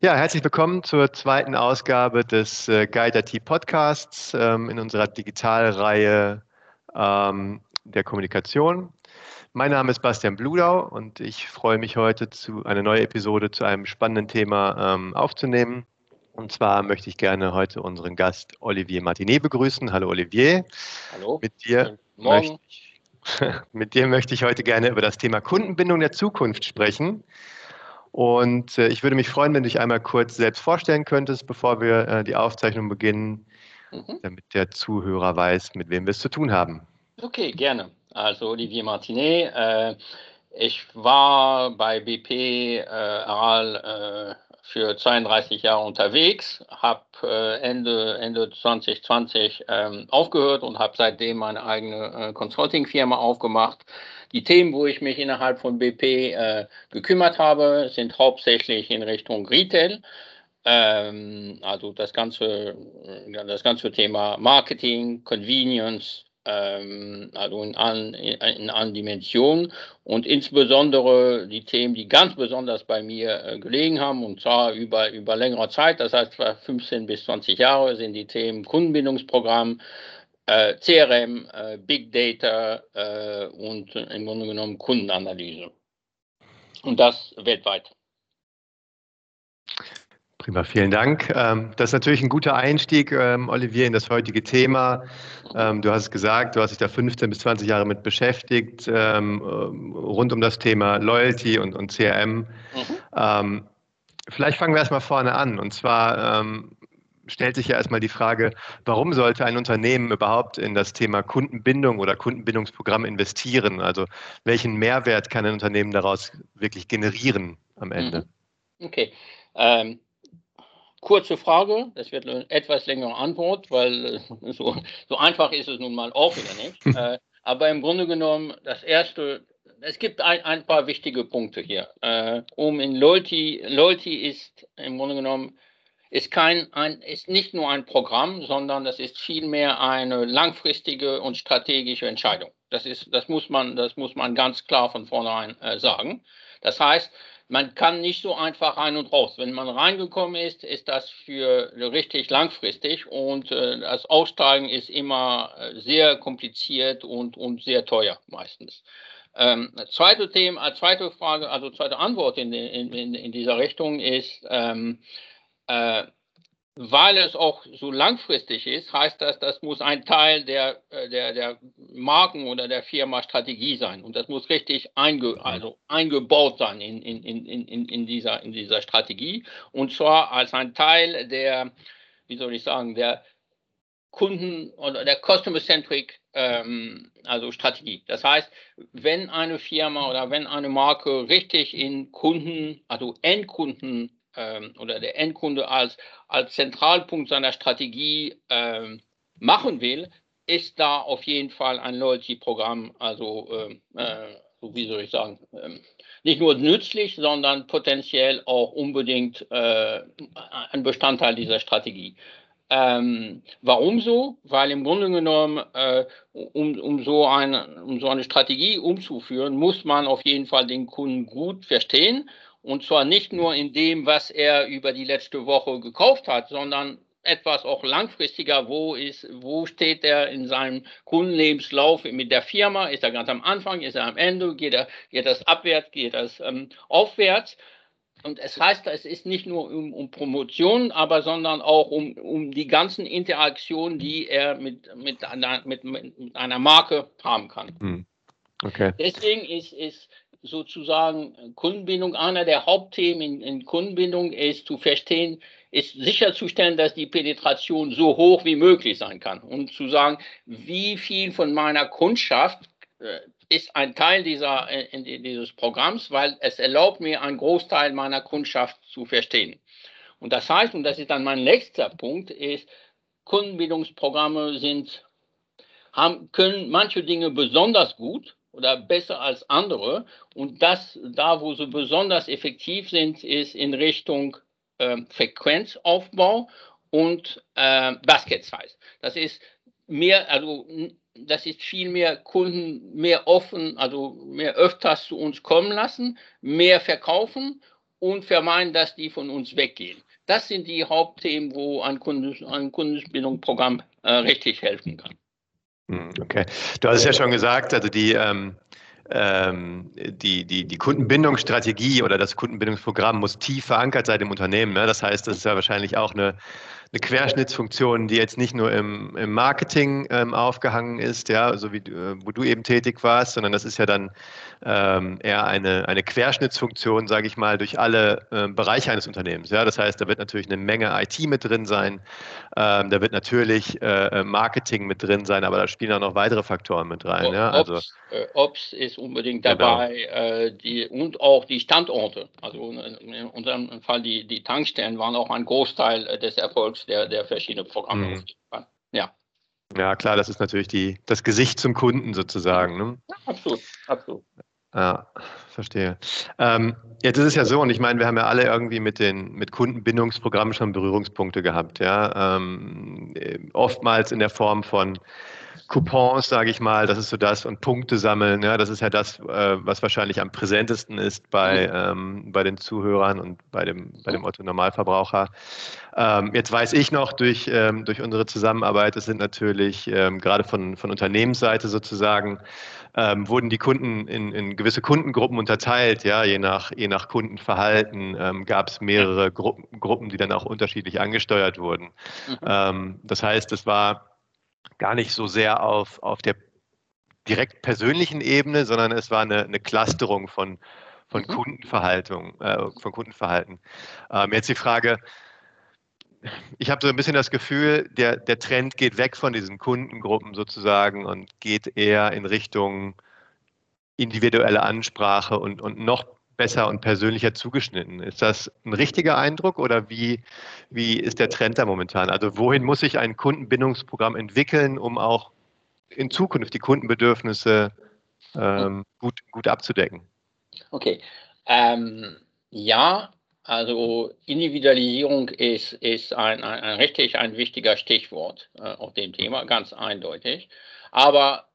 Ja, herzlich willkommen zur zweiten Ausgabe des äh, Guide IT Podcasts ähm, in unserer Digitalreihe ähm, der Kommunikation. Mein Name ist Bastian Bludau und ich freue mich heute zu eine neue Episode zu einem spannenden Thema ähm, aufzunehmen. Und zwar möchte ich gerne heute unseren Gast Olivier Martinet begrüßen. Hallo Olivier. Hallo. Mit dir, Morgen. Möchte, mit dir möchte ich heute gerne über das Thema Kundenbindung der Zukunft sprechen. Und äh, ich würde mich freuen, wenn du dich einmal kurz selbst vorstellen könntest, bevor wir äh, die Aufzeichnung beginnen, mhm. damit der Zuhörer weiß, mit wem wir es zu tun haben. Okay, gerne. Also Olivier Martinet. Äh, ich war bei BP äh, Aral äh, für 32 Jahre unterwegs, habe äh, Ende, Ende 2020 ähm, aufgehört und habe seitdem meine eigene Consulting-Firma aufgemacht die Themen, wo ich mich innerhalb von BP äh, gekümmert habe, sind hauptsächlich in Richtung Retail. Ähm, also das ganze, das ganze Thema Marketing, Convenience, ähm, also in allen, in allen Dimensionen und insbesondere die Themen, die ganz besonders bei mir äh, gelegen haben und zwar über, über längere Zeit, das heißt 15 bis 20 Jahre, sind die Themen Kundenbindungsprogramm, äh, CRM, äh, Big Data äh, und im Grunde genommen Kundenanalyse. Und das weltweit. Prima, vielen Dank. Ähm, das ist natürlich ein guter Einstieg, ähm, Olivier, in das heutige Thema. Ähm, du hast es gesagt, du hast dich da 15 bis 20 Jahre mit beschäftigt, rund um das Thema Loyalty und, und CRM. Mhm. Vielleicht fangen wir erstmal vorne an. Und zwar stellt sich ja erstmal die Frage, warum sollte ein Unternehmen überhaupt in das Thema Kundenbindung oder Kundenbindungsprogramm investieren? Also welchen Mehrwert kann ein Unternehmen daraus wirklich generieren am Ende? Mhm. Okay. Ähm, kurze Frage, das wird eine etwas längere Antwort, weil äh, so, so einfach ist es nun mal auch wieder nicht. äh, aber im Grunde genommen, das erste, es gibt ein, ein paar wichtige Punkte hier. Äh, um in Loyalty, Loyalty ist im Grunde genommen ist, kein, ein, ist nicht nur ein Programm, sondern das ist vielmehr eine langfristige und strategische Entscheidung. Das, ist, das, muss, man, das muss man ganz klar von vornherein äh, sagen. Das heißt, man kann nicht so einfach rein und raus. Wenn man reingekommen ist, ist das für richtig langfristig und äh, das Aussteigen ist immer äh, sehr kompliziert und, und sehr teuer meistens. Ähm, zweite Thema, zweite Frage, also zweite Antwort in, in, in dieser Richtung ist, ähm, äh, weil es auch so langfristig ist, heißt das, das muss ein Teil der, äh, der, der Marken- oder der Firma-Strategie sein. Und das muss richtig einge, mhm. also eingebaut sein in, in, in, in, in, dieser, in dieser Strategie. Und zwar als ein Teil der, wie soll ich sagen, der Kunden- oder der Customer-Centric ähm, also Strategie. Das heißt, wenn eine Firma oder wenn eine Marke richtig in Kunden, also Endkunden ähm, oder der Endkunde als, als Zentralpunkt seiner Strategie ähm, machen will, ist da auf jeden Fall ein Loyalty-Programm, also ähm, äh, so wie soll ich sagen, ähm, nicht nur nützlich, sondern potenziell auch unbedingt äh, ein Bestandteil dieser Strategie. Ähm, warum so? Weil im Grunde genommen, äh, um, um, so eine, um so eine Strategie umzuführen, muss man auf jeden Fall den Kunden gut verstehen und zwar nicht nur in dem, was er über die letzte Woche gekauft hat, sondern etwas auch langfristiger, wo, ist, wo steht er in seinem Kundenlebenslauf mit der Firma? Ist er ganz am Anfang, ist er am Ende, geht, er, geht das abwärts, geht das ähm, aufwärts? Und es heißt, es ist nicht nur um, um Promotion, aber sondern auch um, um die ganzen Interaktionen, die er mit, mit, einer, mit, mit einer Marke haben kann. Hm. Okay. Deswegen ist, ist sozusagen Kundenbindung, einer der Hauptthemen in, in Kundenbindung ist zu verstehen, ist sicherzustellen, dass die Penetration so hoch wie möglich sein kann und zu sagen, wie viel von meiner Kundschaft äh, ist ein Teil dieser, äh, dieses Programms, weil es erlaubt mir, einen Großteil meiner Kundschaft zu verstehen. Und das heißt, und das ist dann mein letzter Punkt, ist, Kundenbindungsprogramme sind, haben, können manche Dinge besonders gut oder besser als andere. Und das, da wo sie besonders effektiv sind, ist in Richtung äh, Frequenzaufbau und äh, Basket Size. Das ist mehr, also das ist viel mehr Kunden mehr offen, also mehr öfters zu uns kommen lassen, mehr verkaufen und vermeiden, dass die von uns weggehen. Das sind die Hauptthemen, wo ein, Kundes, ein Kundenbindungsprogramm äh, richtig helfen kann. Hm, okay. Du hast es ja schon gesagt, also die, ähm, ähm, die, die, die Kundenbindungsstrategie oder das Kundenbindungsprogramm muss tief verankert sein im Unternehmen. Ne? Das heißt, das ist ja wahrscheinlich auch eine, eine Querschnittsfunktion, die jetzt nicht nur im, im Marketing ähm, aufgehangen ist, ja, so wie äh, wo du eben tätig warst, sondern das ist ja dann ähm, eher eine, eine Querschnittsfunktion, sage ich mal, durch alle äh, Bereiche eines Unternehmens. Ja, das heißt, da wird natürlich eine Menge IT mit drin sein, ähm, da wird natürlich äh, Marketing mit drin sein, aber da spielen auch noch weitere Faktoren mit rein. Ja, also Ops, äh, Ops ist unbedingt dabei genau. äh, die, und auch die Standorte. Also in unserem Fall die, die Tankstellen waren auch ein Großteil äh, des Erfolgs der, der verschiedenen Programme. Mhm. Ja. Ja, klar, das ist natürlich die, das Gesicht zum Kunden sozusagen. Ne? Ja, absolut, absolut. Ja, verstehe. Ähm, jetzt ist es ja so, und ich meine, wir haben ja alle irgendwie mit den mit Kundenbindungsprogrammen schon Berührungspunkte gehabt, ja. Ähm, oftmals in der Form von Coupons, sage ich mal, das ist so das und Punkte sammeln, ja, das ist ja das, äh, was wahrscheinlich am präsentesten ist bei, ähm, bei den Zuhörern und bei dem, bei dem Otto Normalverbraucher. Ähm, jetzt weiß ich noch durch, ähm, durch unsere Zusammenarbeit, es sind natürlich ähm, gerade von, von Unternehmensseite sozusagen, ähm, wurden die Kunden in, in gewisse Kundengruppen unterteilt, ja, je nach, je nach Kundenverhalten ähm, gab es mehrere Gruppen, Gruppen, die dann auch unterschiedlich angesteuert wurden. Mhm. das heißt, es war gar nicht so sehr auf, auf der direkt persönlichen Ebene, sondern es war eine, eine Clusterung von, von, mhm. Kundenverhaltung, äh, von Kundenverhalten. Ähm, jetzt die Frage, ich habe so ein bisschen das Gefühl, der, der Trend geht weg von diesen Kundengruppen sozusagen und geht eher in Richtung individuelle Ansprache und, und noch besser und persönlicher zugeschnitten. Ist das ein richtiger Eindruck oder wie, wie ist der Trend da momentan? Also wohin muss sich ein Kundenbindungsprogramm entwickeln, um auch in Zukunft die Kundenbedürfnisse ähm, gut, gut abzudecken? Okay. Ähm, ja, also Individualisierung ist, ist ein, ein, ein richtig ein wichtiger Stichwort äh, auf dem Thema, ganz eindeutig. Aber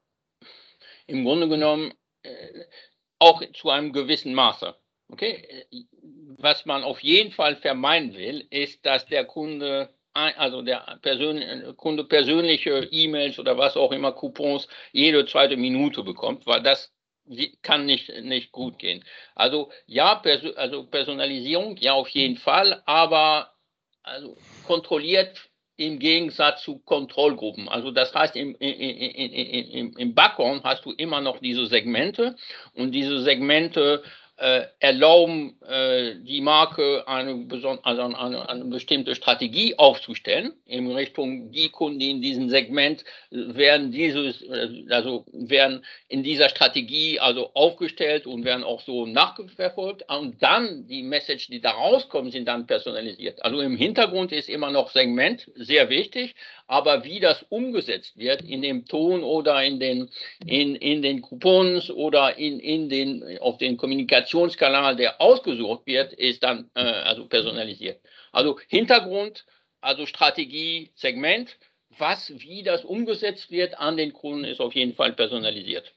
im Grunde genommen äh, auch zu einem gewissen Maße. Okay? Was man auf jeden Fall vermeiden will, ist, dass der Kunde, also der Persön Kunde persönliche E-Mails oder was auch immer, Coupons jede zweite Minute bekommt, weil das kann nicht, nicht gut gehen. Also ja, Perso also Personalisierung, ja auf jeden Fall, aber also kontrolliert im Gegensatz zu Kontrollgruppen. Also das heißt, im, im, im, im Background hast du immer noch diese Segmente und diese Segmente äh, erlauben, äh, die Marke eine, also eine, eine, bestimmte Strategie aufzustellen in Richtung die Kunden, die in diesem Segment werden dieses, äh, also werden in dieser Strategie also aufgestellt und werden auch so nachverfolgt und dann die Message, die da rauskommen, sind dann personalisiert. Also im Hintergrund ist immer noch Segment sehr wichtig, aber wie das umgesetzt wird in dem Ton oder in den, in, in den Coupons oder in, in den, auf den Kommunikationskanal, der ausgesucht wird, ist dann äh, also personalisiert. Also Hintergrund, also Strategie, Segment, was, wie das umgesetzt wird an den Kunden, ist auf jeden Fall personalisiert.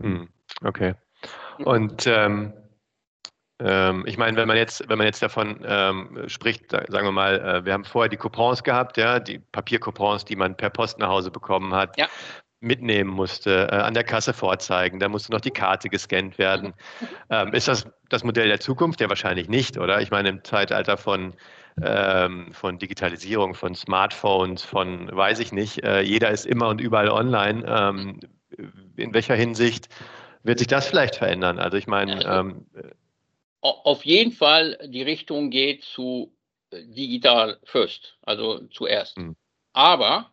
Hm, okay. Und ähm, ähm, ich meine, wenn man jetzt, wenn man jetzt davon ähm, spricht, sagen wir mal, äh, wir haben vorher die Coupons gehabt, ja, die Papiercoupons, die man per Post nach Hause bekommen hat. Ja mitnehmen musste, äh, an der Kasse vorzeigen, da musste noch die Karte gescannt werden. Ähm, ist das das Modell der Zukunft? Ja, wahrscheinlich nicht, oder? Ich meine, im Zeitalter von, ähm, von Digitalisierung, von Smartphones, von weiß ich nicht, äh, jeder ist immer und überall online. Ähm, in welcher Hinsicht wird sich das vielleicht verändern? Also ich meine, ähm, auf jeden Fall die Richtung geht zu äh, digital first, also zuerst. Mhm. Aber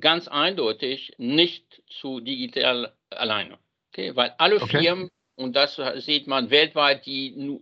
ganz eindeutig nicht zu digital alleine. Okay? Weil alle okay. Firmen, und das sieht man weltweit, die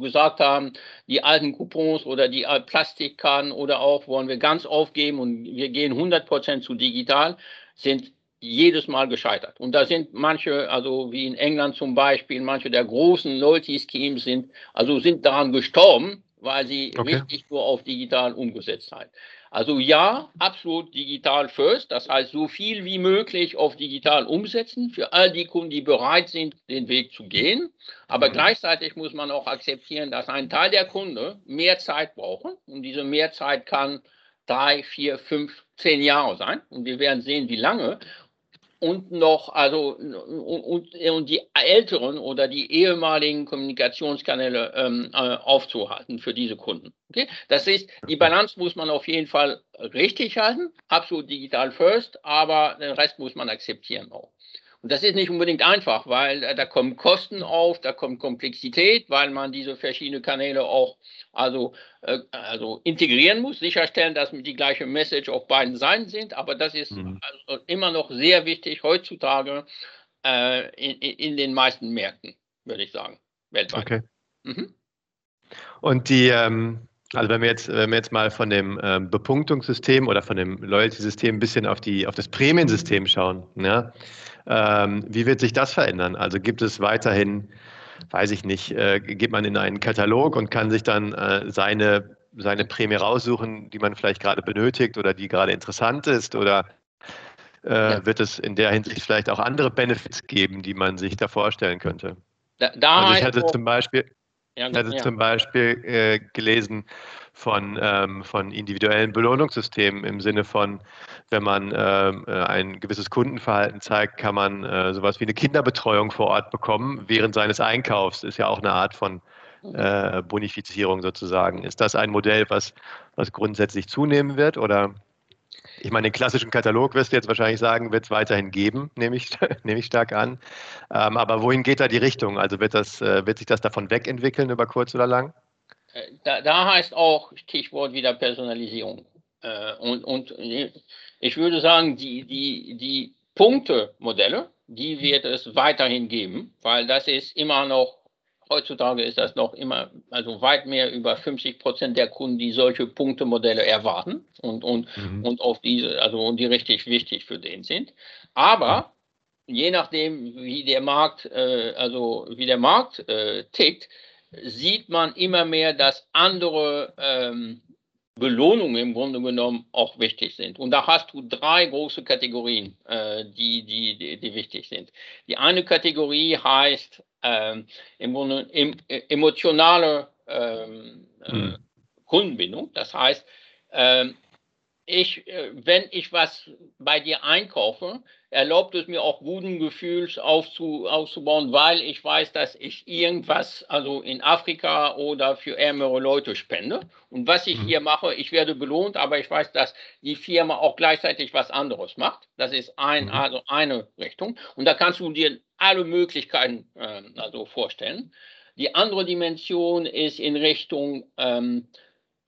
gesagt haben, die alten Coupons oder die Plastikkarten oder auch wollen wir ganz aufgeben und wir gehen 100% zu digital, sind jedes Mal gescheitert. Und da sind manche, also wie in England zum Beispiel, manche der großen Loyalty-Schemes sind, also sind daran gestorben, weil sie okay. richtig nur auf digital umgesetzt haben. Also ja, absolut digital first. Das heißt, so viel wie möglich auf digital umsetzen für all die Kunden, die bereit sind, den Weg zu gehen. Aber mhm. gleichzeitig muss man auch akzeptieren, dass ein Teil der Kunden mehr Zeit brauchen. Und diese Mehrzeit kann drei, vier, fünf, zehn Jahre sein. Und wir werden sehen, wie lange und noch, also und, und die älteren oder die ehemaligen Kommunikationskanäle ähm, äh, aufzuhalten für diese Kunden. Okay? Das ist, die Balance muss man auf jeden Fall richtig halten, absolut digital first, aber den Rest muss man akzeptieren auch. Und das ist nicht unbedingt einfach, weil äh, da kommen Kosten auf, da kommt Komplexität, weil man diese verschiedenen Kanäle auch also, äh, also integrieren muss, sicherstellen, dass die gleiche Message auf beiden Seiten sind. Aber das ist mhm. also immer noch sehr wichtig heutzutage äh, in, in, den meisten Märkten, würde ich sagen, weltweit. Okay. Mhm. Und die, ähm, also wenn wir jetzt, wenn wir jetzt mal von dem ähm, Bepunktungssystem oder von dem Loyalty-System ein bisschen auf, die, auf das Prämiensystem schauen, ja, ähm, wie wird sich das verändern? Also gibt es weiterhin, weiß ich nicht, äh, geht man in einen Katalog und kann sich dann äh, seine, seine Prämie raussuchen, die man vielleicht gerade benötigt oder die gerade interessant ist? Oder äh, ja. wird es in der Hinsicht vielleicht auch andere Benefits geben, die man sich da vorstellen könnte? Da, da also ich hatte zum Beispiel, ja, hatte ja. zum Beispiel äh, gelesen von, ähm, von individuellen Belohnungssystemen im Sinne von, wenn man ähm, äh, ein gewisses Kundenverhalten zeigt, kann man äh, sowas wie eine Kinderbetreuung vor Ort bekommen während seines Einkaufs. Ist ja auch eine Art von mhm. äh, Bonifizierung sozusagen. Ist das ein Modell, was, was grundsätzlich zunehmen wird oder? Ich meine, den klassischen Katalog wirst du jetzt wahrscheinlich sagen, wird es weiterhin geben, nehme ich, nehme ich stark an. Ähm, aber wohin geht da die Richtung? Also wird, das, äh, wird sich das davon wegentwickeln über kurz oder lang? Da, da heißt auch Stichwort wieder Personalisierung. Äh, und, und ich würde sagen, die, die, die Punktemodelle, die wird es weiterhin geben, weil das ist immer noch Heutzutage ist das noch immer, also weit mehr über 50 Prozent der Kunden, die solche Punktemodelle erwarten und, und, mhm. und auf diese, also und die richtig wichtig für den sind. Aber je nachdem, wie der Markt, äh, also wie der Markt äh, tickt, sieht man immer mehr, dass andere ähm, Belohnungen im Grunde genommen auch wichtig sind. Und da hast du drei große Kategorien, äh, die, die, die, die, wichtig sind. Die eine Kategorie heißt ähm, im Grunde em, äh, emotionale ähm, äh, hm. Kundenbindung. Das heißt, ähm, ich, äh, wenn ich was bei dir einkaufe, erlaubt es mir auch guten Gefühls aufzu, aufzubauen, weil ich weiß, dass ich irgendwas, also in Afrika oder für ärmere Leute spende. Und was ich mhm. hier mache, ich werde belohnt, aber ich weiß, dass die Firma auch gleichzeitig was anderes macht. Das ist ein, mhm. also eine Richtung. Und da kannst du dir alle Möglichkeiten äh, also vorstellen. Die andere Dimension ist in Richtung ähm,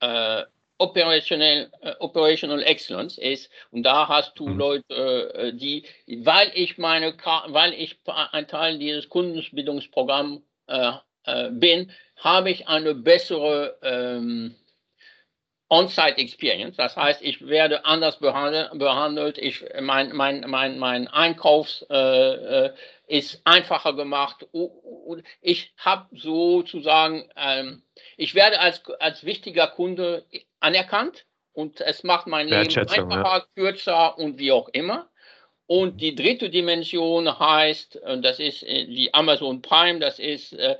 äh, Operational, äh, Operational Excellence ist. Und da hast du mhm. Leute, äh, die, weil ich meine, weil ich ein Teil dieses Kundenbildungsprogramms äh, äh, bin, habe ich eine bessere ähm, On-Site Experience. Das heißt, ich werde anders behandelt. Ich, mein, mein, mein, mein Einkaufs äh, äh, ist einfacher gemacht. Ich habe sozusagen, ähm, ich werde als, als wichtiger Kunde anerkannt und es macht mein Leben einfacher, ja. kürzer und wie auch immer. Und die dritte Dimension heißt, das ist äh, die Amazon Prime, das ist äh,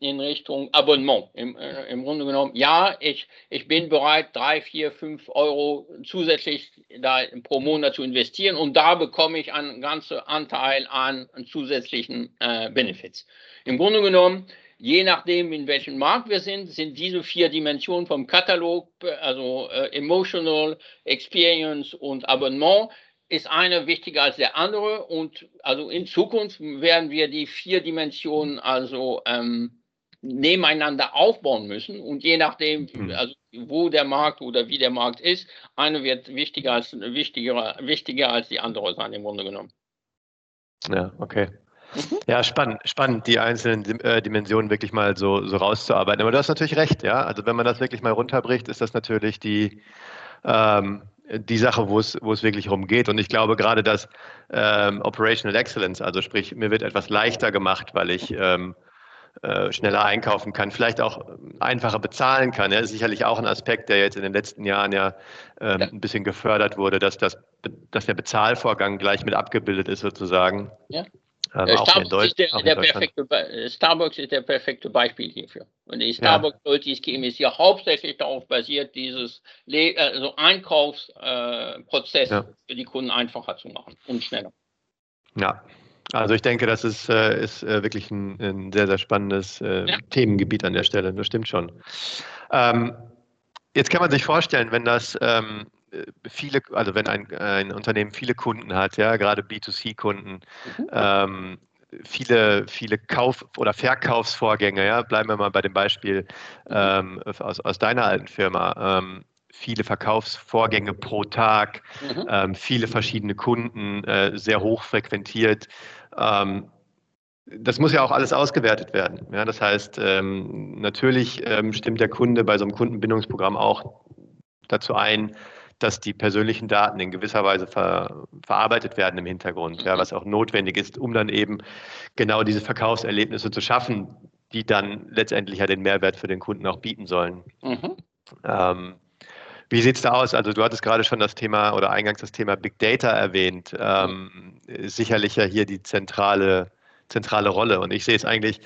in Richtung Abonnement. Im, äh, Im, Grunde genommen, ja, ich, ich bin bereit, drei, vier, fünf Euro zusätzlich da pro Monat zu investieren und da bekomme ich einen ganzen Anteil an zusätzlichen äh, Benefits. Im Grunde genommen, je nachdem, in welchem Markt wir sind, sind diese vier Dimensionen vom Katalog, also äh, Emotional, Experience und Abonnement, ist eine wichtiger als der andere und also in Zukunft werden wir die vier Dimensionen also ähm, nebeneinander aufbauen müssen und je nachdem, mhm. also wo der Markt oder wie der Markt ist, eine wird wichtiger als wichtiger, wichtiger als die andere sein im Grunde genommen. Ja, okay. Mhm. Ja, spannend, spannend, die einzelnen äh, Dimensionen wirklich mal so, so rauszuarbeiten. Aber du hast natürlich recht, ja. Also wenn man das wirklich mal runterbricht, ist das natürlich die ähm, die Sache, wo es, wo es wirklich rumgeht. Und ich glaube gerade, dass ähm, Operational Excellence, also sprich, mir wird etwas leichter gemacht, weil ich ähm, äh, schneller einkaufen kann, vielleicht auch einfacher bezahlen kann. Ja, das ist sicherlich auch ein Aspekt, der jetzt in den letzten Jahren ja, ähm, ja. ein bisschen gefördert wurde, dass, das, dass der Bezahlvorgang gleich mit abgebildet ist sozusagen. Ja. Ähm, äh, Starbucks, ist der, der perfekte, Starbucks ist der perfekte Beispiel hierfür. Und die Starbucks ja. Ist ja hauptsächlich darauf basiert, dieses Le also Einkaufsprozess äh, ja. für die Kunden einfacher zu machen und schneller. Ja, also ich denke, das ist, äh, ist äh, wirklich ein, ein, sehr, sehr spannendes äh, ja. Themengebiet an der Stelle. Das stimmt schon. Ähm, jetzt kann man sich vorstellen, wenn das ähm, viele, also wenn ein, ein, Unternehmen viele Kunden hat, ja, gerade B2C-Kunden, mhm. ähm, viele, viele Kauf- oder Verkaufsvorgänge, ja, bleiben wir mal bei dem Beispiel mhm. ähm, aus, aus deiner alten Firma. Ähm, viele Verkaufsvorgänge pro Tag, mhm. ähm, viele verschiedene Kunden, äh, sehr hoch frequentiert. Ähm, das muss ja auch alles ausgewertet werden. Ja, das heißt, ähm, natürlich ähm, stimmt der Kunde bei so einem Kundenbindungsprogramm auch dazu ein, dass die persönlichen Daten in gewisser Weise ver, verarbeitet werden im Hintergrund, ja, was auch notwendig ist, um dann eben genau diese Verkaufserlebnisse zu schaffen, die dann letztendlich ja den Mehrwert für den Kunden auch bieten sollen. Mhm. Ähm, wie sieht es da aus? Also du hattest gerade schon das Thema oder eingangs das Thema Big Data erwähnt. Ähm, sicherlich ja hier die zentrale, zentrale Rolle. Und ich sehe es eigentlich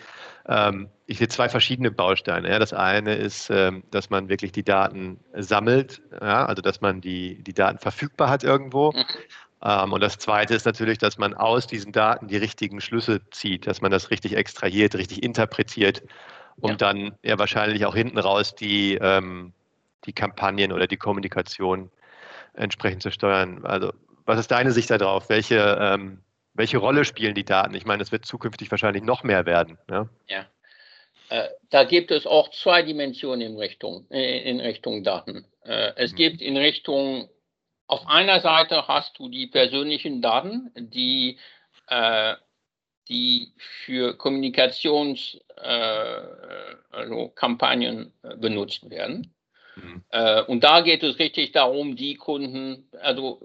ich sehe zwei verschiedene Bausteine. Das eine ist, ähm, dass man wirklich die Daten sammelt, ja, also dass man die, die Daten verfügbar hat irgendwo. Mhm. Ähm, und das zweite ist natürlich, dass man aus diesen Daten die richtigen Schlüsse zieht, dass man das richtig extrahiert, richtig interpretiert, um ja. dann ja wahrscheinlich auch hinten raus die, ähm, die Kampagnen oder die Kommunikation entsprechend zu steuern. Also was ist deine Sicht darauf? Welche, ähm, welche Rolle spielen die Daten? Ich meine, es wird zukünftig wahrscheinlich noch mehr werden. Ja. ja. Äh, da gibt es auch zwei Dimensionen in Richtung, äh, in Richtung Daten. Äh, es mhm. gibt in Richtung, auf einer Seite hast du die persönlichen Daten, die, äh, die für Kommunikationskampagnen also benutzt werden. Mhm. Äh, und da geht es richtig darum, die Kunden, also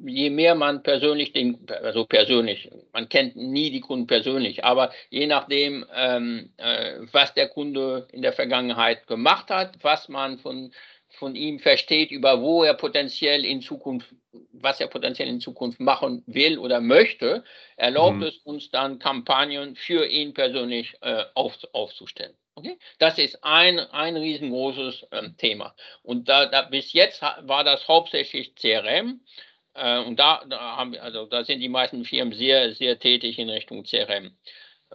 je mehr man persönlich den, also persönlich, man kennt nie die Kunden persönlich, aber je nachdem, ähm, äh, was der Kunde in der Vergangenheit gemacht hat, was man von von ihm versteht, über wo er potenziell in Zukunft, was er potenziell in Zukunft machen will oder möchte, erlaubt mhm. es uns dann Kampagnen für ihn persönlich äh, auf, aufzustellen. Okay? Das ist ein, ein riesengroßes ähm, Thema. Und da, da, bis jetzt war das hauptsächlich CRM. Äh, und da, da, haben, also da sind die meisten Firmen sehr, sehr tätig in Richtung CRM.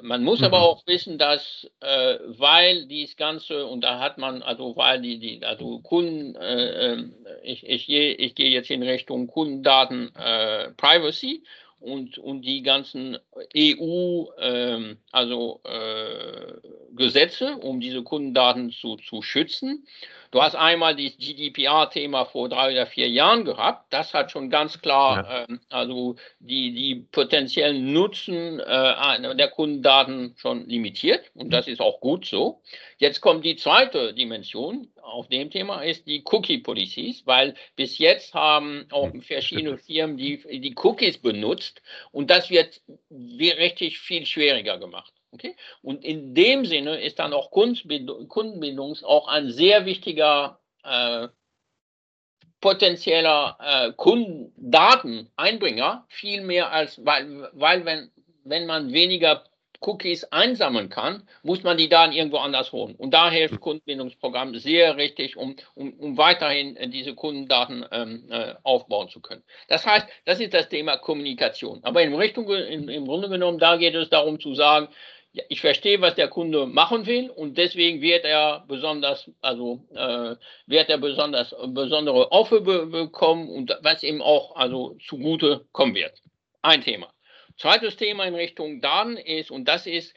Man muss mhm. aber auch wissen, dass äh, weil dies Ganze, und da hat man, also weil die, die also Kunden, äh, ähm, ich, ich, gehe, ich gehe jetzt in Richtung Kundendaten äh, Privacy und, und die ganzen EU, ähm, also äh, Gesetze, um diese Kundendaten zu, zu schützen. Du hast einmal das GDPR-Thema vor drei oder vier Jahren gehabt. Das hat schon ganz klar, ja. ähm, also die, die potenziellen Nutzen äh, der Kundendaten schon limitiert. Und das ist auch gut so. Jetzt kommt die zweite Dimension auf dem Thema, ist die Cookie-Policies, weil bis jetzt haben auch verschiedene Firmen die, die Cookies benutzt und das wird richtig viel schwieriger gemacht. Okay? Und in dem Sinne ist dann auch Kundenbindung auch ein sehr wichtiger äh, potenzieller äh, Kundendateneinbringer, viel mehr als, weil, weil wenn, wenn man weniger Cookies einsammeln kann, muss man die Daten irgendwo anders holen. Und da hilft hm. Kundenbindungsprogramm sehr richtig, um, um, um weiterhin äh, diese Kundendaten ähm, äh, aufbauen zu können. Das heißt, das ist das Thema Kommunikation. Aber in Richtung, in, im Grunde genommen, da geht es darum zu sagen, ja, ich verstehe, was der Kunde machen will und deswegen wird er besonders, also äh, wird er besonders besondere Offer be bekommen und was ihm auch also zugute kommen wird. Ein Thema. Zweites Thema in Richtung Daten ist, und das ist,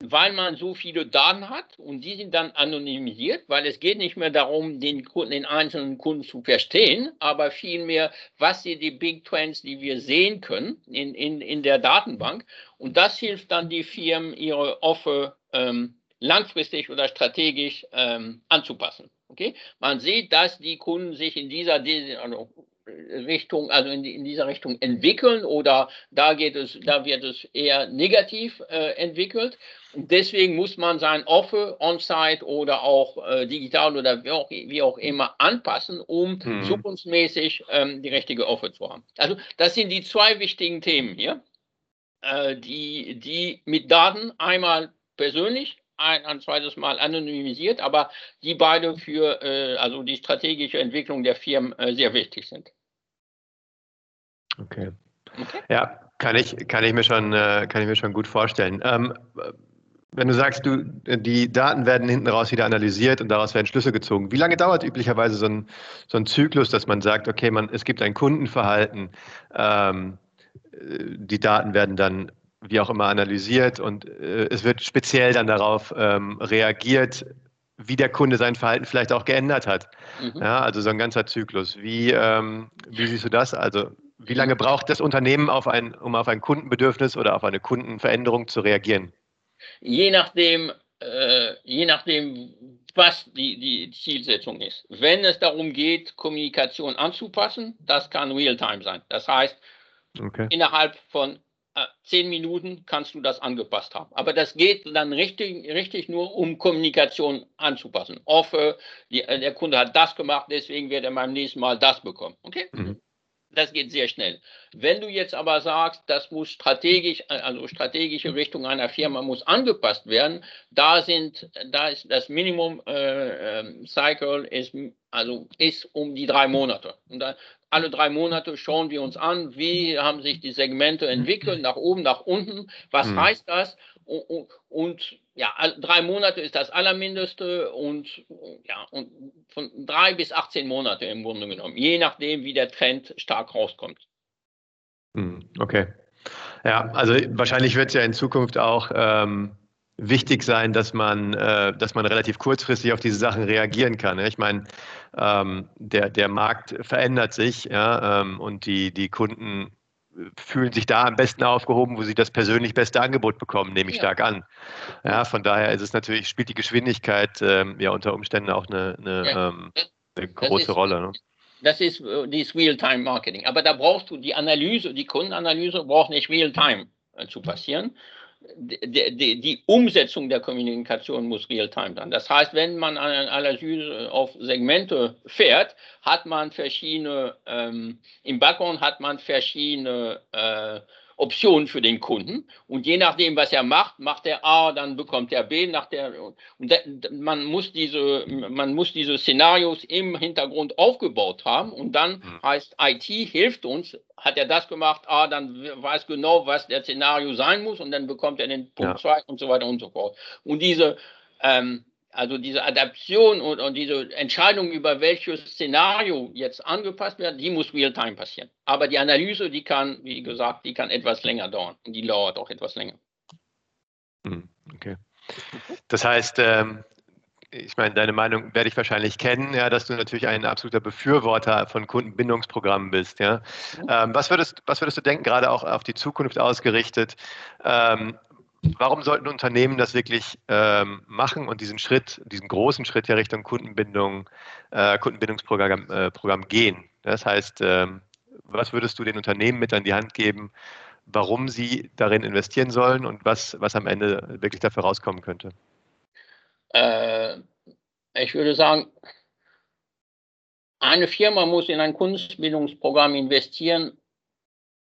weil man so viele Daten hat und die sind dann anonymisiert, weil es geht nicht mehr darum, den, Kunden, den einzelnen Kunden zu verstehen, aber vielmehr, was sind die Big Trends, die wir sehen können in, in, in der Datenbank. Und das hilft dann die Firmen, ihre Offer ähm, langfristig oder strategisch ähm, anzupassen. Okay? Man sieht, dass die Kunden sich in dieser, also Richtung, also in, in, dieser Richtung entwickeln oder da geht es, da wird es eher negativ äh, entwickelt. Und deswegen muss man sein Offer on-site oder auch äh, digital oder wie auch, wie auch, immer anpassen, um mhm. zukunftsmäßig ähm, die richtige Offer zu haben. Also das sind die zwei wichtigen Themen hier, äh, die, die mit Daten einmal persönlich ein, ein zweites Mal anonymisiert, aber die beide für äh, also die strategische Entwicklung der Firmen äh, sehr wichtig sind. Okay. okay. Ja, kann ich, kann ich mir schon, äh, kann ich mir schon gut vorstellen. Ähm, wenn du sagst, du, die Daten werden hinten raus wieder analysiert und daraus werden Schlüsse gezogen, wie lange dauert üblicherweise so ein, so ein Zyklus, dass man sagt, okay, man, es gibt ein Kundenverhalten, ähm, die Daten werden dann wie auch immer analysiert und äh, es wird speziell dann darauf ähm, reagiert, wie der Kunde sein Verhalten vielleicht auch geändert hat. Mhm. Ja, also so ein ganzer Zyklus. Wie, ähm, wie siehst du das? Also wie lange braucht das Unternehmen, auf ein, um auf ein Kundenbedürfnis oder auf eine Kundenveränderung zu reagieren? Je nachdem, äh, je nachdem, was die, die Zielsetzung ist. Wenn es darum geht, Kommunikation anzupassen, das kann Realtime sein. Das heißt, okay. innerhalb von äh, zehn Minuten kannst du das angepasst haben. Aber das geht dann richtig, richtig nur, um Kommunikation anzupassen. Offer, die, äh, der Kunde hat das gemacht, deswegen wird er beim nächsten Mal das bekommen. Okay? Mhm. Das geht sehr schnell. Wenn du jetzt aber sagst, das muss strategisch, äh, also strategische Richtung einer Firma muss angepasst werden, da sind, da ist das Minimum äh, ähm, Cycle ist, also ist um die drei Monate. Und da, alle drei Monate schauen wir uns an, wie haben sich die Segmente entwickelt, nach oben, nach unten, was mhm. heißt das? Und, ja, drei Monate ist das Allermindeste und ja, und von drei bis 18 Monate im Grunde genommen, je nachdem, wie der Trend stark rauskommt. Mhm. Okay. Ja, also wahrscheinlich wird es ja in Zukunft auch ähm, wichtig sein, dass man, äh, dass man relativ kurzfristig auf diese Sachen reagieren kann. Ich meine, ähm, der, der Markt verändert sich ja, ähm, und die, die Kunden fühlen sich da am besten aufgehoben, wo sie das persönlich beste Angebot bekommen, nehme ich ja. stark an. Ja, von daher ist es natürlich, spielt die Geschwindigkeit ähm, ja unter Umständen auch eine, eine, ja. ähm, eine große ist, Rolle. Ne? Das ist äh, dieses Real-Time-Marketing. Aber da brauchst du die Analyse, die Kundenanalyse braucht nicht Real-Time äh, zu passieren, die, die, die, Umsetzung der Kommunikation muss real-time sein. Das heißt, wenn man an Analyse auf Segmente fährt, hat man verschiedene, ähm, im Background hat man verschiedene äh, Optionen für den Kunden. Und je nachdem, was er macht, macht er A, dann bekommt er B. Nach der, und man, muss diese, man muss diese Szenarios im Hintergrund aufgebaut haben. Und dann hm. heißt IT hilft uns. Hat er das gemacht? A, dann weiß genau, was der Szenario sein muss. Und dann bekommt er den Punkt 2 ja. und so weiter und so fort. Und diese ähm, also diese Adaption und, und, diese Entscheidung über welches Szenario jetzt angepasst wird, die muss real-time passieren. Aber die Analyse, die kann, wie gesagt, die kann etwas länger dauern. Und die dauert auch etwas länger. Hm, okay. Das heißt, ähm, ich meine, deine Meinung werde ich wahrscheinlich kennen, ja, dass du natürlich ein absoluter Befürworter von Kundenbindungsprogrammen bist. Ja. Ähm, was, würdest, was würdest du denken, gerade auch auf die Zukunft ausgerichtet? Ähm, warum sollten Unternehmen das wirklich ähm, machen und diesen Schritt, diesen großen Schritt ja Richtung Kundenbindung, äh, Kundenbindungsprogramm äh, Programm gehen? Das heißt, ähm, was würdest du den Unternehmen mit an die Hand geben, warum sie darin investieren sollen und was, was am Ende wirklich dafür rauskommen könnte? Äh, ich würde sagen, eine Firma muss in ein Kundenbindungsprogramm investieren,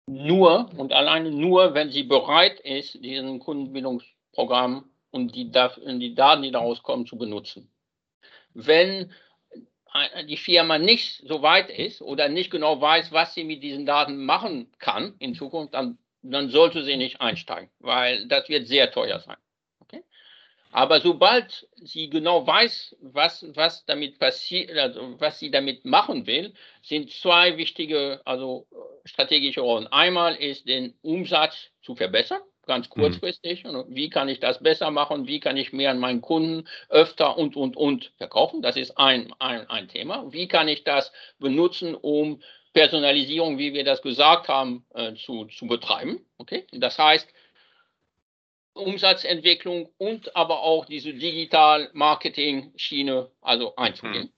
nur und alleine nur, wenn sie bereit ist, diesen Kundenbindungsprogramm und die, die Daten, die daraus kommen, zu benutzen. Wenn die Firma nicht so weit ist oder nicht genau weiß, was sie mit diesen Daten machen kann in Zukunft, dann, dann sollte sie nicht einsteigen, weil das wird sehr teuer sein. Aber sobald sie genau weiß, was, was damit passiert, also was sie damit machen will, sind zwei wichtige, also strategische Rollen. Einmal ist den Umsatz zu verbessern, ganz mhm. kurzfristig. Mhm. Wie kann ich das besser machen? Wie kann ich mehr an meinen Kunden öfter und, und, und verkaufen? Das ist ein, ein, ein Thema. Wie kann ich das benutzen, um Personalisierung, wie wir das gesagt haben, äh, zu, zu betreiben? Okay? Das heißt, Umsatzentwicklung und aber auch diese Digital-Marketing-Schiene also einzugehen.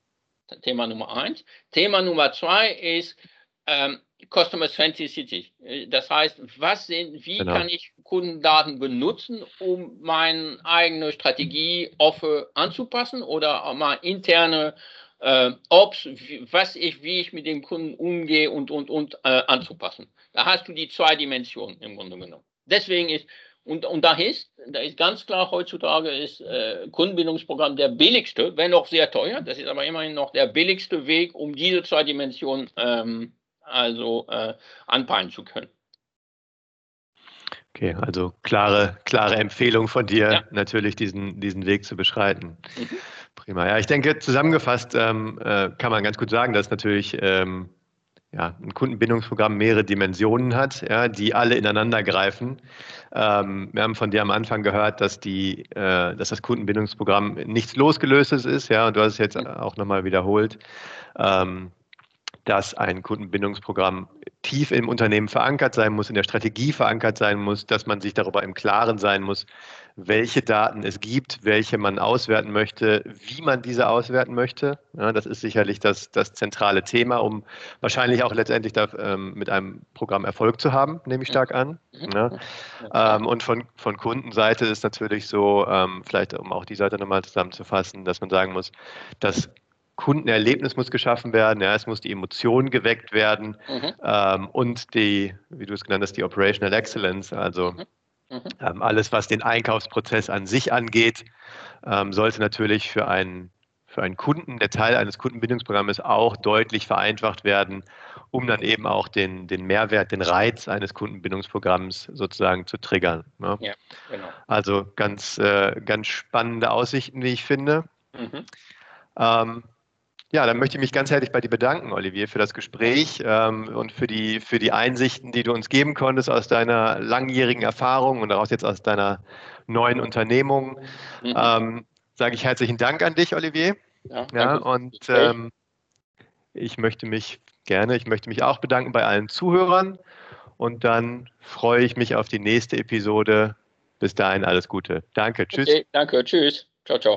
Hm. Thema Nummer eins. Thema Nummer zwei ist ähm, Customer Centricity. Das heißt, was sind, wie genau. kann ich Kundendaten benutzen, um meine eigene Strategie offen anzupassen oder mal interne äh, Ops, was ich, wie ich mit dem Kunden umgehe und, und, und äh, anzupassen. Da hast du die zwei Dimensionen im Grunde genommen. Deswegen ist, und, und da ist, da ist ganz klar heutzutage ist äh, Kundenbindungsprogramm der billigste, wenn auch sehr teuer. Das ist aber immerhin noch der billigste Weg, um diese zwei Dimensionen ähm, also äh, anpeilen zu können. Okay, also klare, klare Empfehlung von dir, ja. natürlich diesen, diesen Weg zu beschreiten. Mhm. Prima. Ja, ich denke, zusammengefasst ähm, äh, kann man ganz gut sagen, dass natürlich ähm, ja, ein Kundenbindungsprogramm mehrere Dimensionen hat, ja, die alle ineinander greifen. Ähm, wir haben von dir am Anfang gehört, dass, die, äh, dass das Kundenbindungsprogramm nichts losgelöstes ist, ja, und du hast es jetzt auch nochmal wiederholt. Ähm, dass ein Kundenbindungsprogramm tief im Unternehmen verankert sein muss, in der Strategie verankert sein muss, dass man sich darüber im Klaren sein muss, welche Daten es gibt, welche man auswerten möchte, wie man diese auswerten möchte. Ja, das ist sicherlich das, das zentrale Thema, um wahrscheinlich auch letztendlich da, ähm, mit einem Programm Erfolg zu haben, nehme ich stark an. Ja. Ähm, und von, von Kundenseite ist natürlich so, ähm, vielleicht um auch die Seite nochmal zusammenzufassen, dass man sagen muss, dass Kundenerlebnis muss geschaffen werden, ja, es muss die Emotion geweckt werden mhm. ähm, und die, wie du es genannt hast, die Operational Excellence, also mhm. Mhm. Ähm, alles, was den Einkaufsprozess an sich angeht, ähm, sollte natürlich für einen, für einen Kunden, der Teil eines Kundenbindungsprogramms auch deutlich vereinfacht werden, um dann eben auch den, den Mehrwert, den Reiz eines Kundenbindungsprogramms sozusagen zu triggern. Ne? Ja, genau. Also ganz, äh, ganz spannende Aussichten, wie ich finde. Mhm. Ähm, ja, dann möchte ich mich ganz herzlich bei dir bedanken, Olivier, für das Gespräch ähm, und für die, für die Einsichten, die du uns geben konntest aus deiner langjährigen Erfahrung und daraus jetzt aus deiner neuen Unternehmung. Mhm. Ähm, sage ich herzlichen Dank an dich, Olivier. Ja, ja und ähm, ich möchte mich gerne, ich möchte mich auch bedanken bei allen Zuhörern und dann freue ich mich auf die nächste Episode. Bis dahin alles Gute. Danke. Tschüss. Okay, danke. Tschüss. Ciao, ciao.